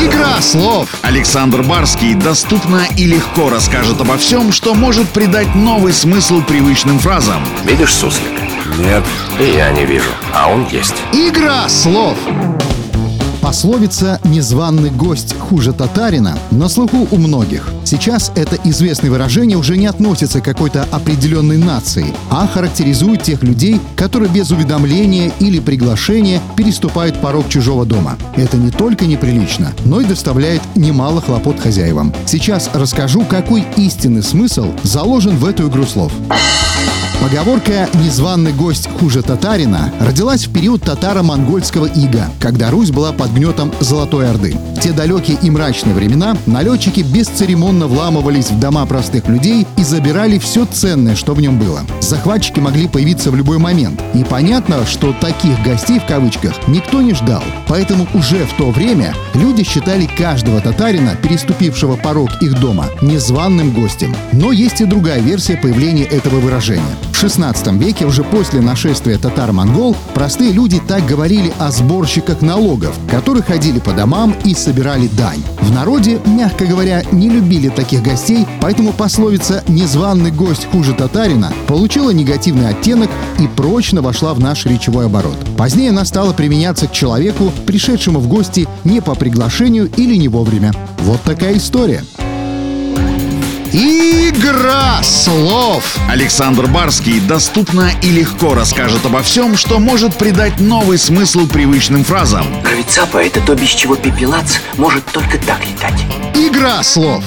Игра слов! Александр Барский доступно и легко расскажет обо всем, что может придать новый смысл привычным фразам. Видишь суслика? Нет. И я не вижу, а он есть. Игра слов! Пословица «незваный гость хуже татарина» на слуху у многих. Сейчас это известное выражение уже не относится к какой-то определенной нации, а характеризует тех людей, которые без уведомления или приглашения переступают порог чужого дома. Это не только неприлично, но и доставляет немало хлопот хозяевам. Сейчас расскажу, какой истинный смысл заложен в эту игру слов. Поговорка «незваный гость хуже татарина» родилась в период татаро-монгольского ига, когда Русь была под гнетом Золотой Орды. В те далекие и мрачные времена налетчики бесцеремонно вламывались в дома простых людей и забирали все ценное, что в нем было. Захватчики могли появиться в любой момент. И понятно, что таких «гостей» в кавычках никто не ждал. Поэтому уже в то время люди считали каждого татарина, переступившего порог их дома, незваным гостем. Но есть и другая версия появления этого выражения. XVI веке, уже после нашествия татар-монгол, простые люди так говорили о сборщиках налогов, которые ходили по домам и собирали дань. В народе, мягко говоря, не любили таких гостей, поэтому пословица «незваный гость хуже татарина» получила негативный оттенок и прочно вошла в наш речевой оборот. Позднее она стала применяться к человеку, пришедшему в гости не по приглашению или не вовремя. Вот такая история. Игра слов! Александр Барский доступно и легко расскажет обо всем, что может придать новый смысл привычным фразам. Гравицапа — это то, без чего пепелац может только так летать. Игра слов!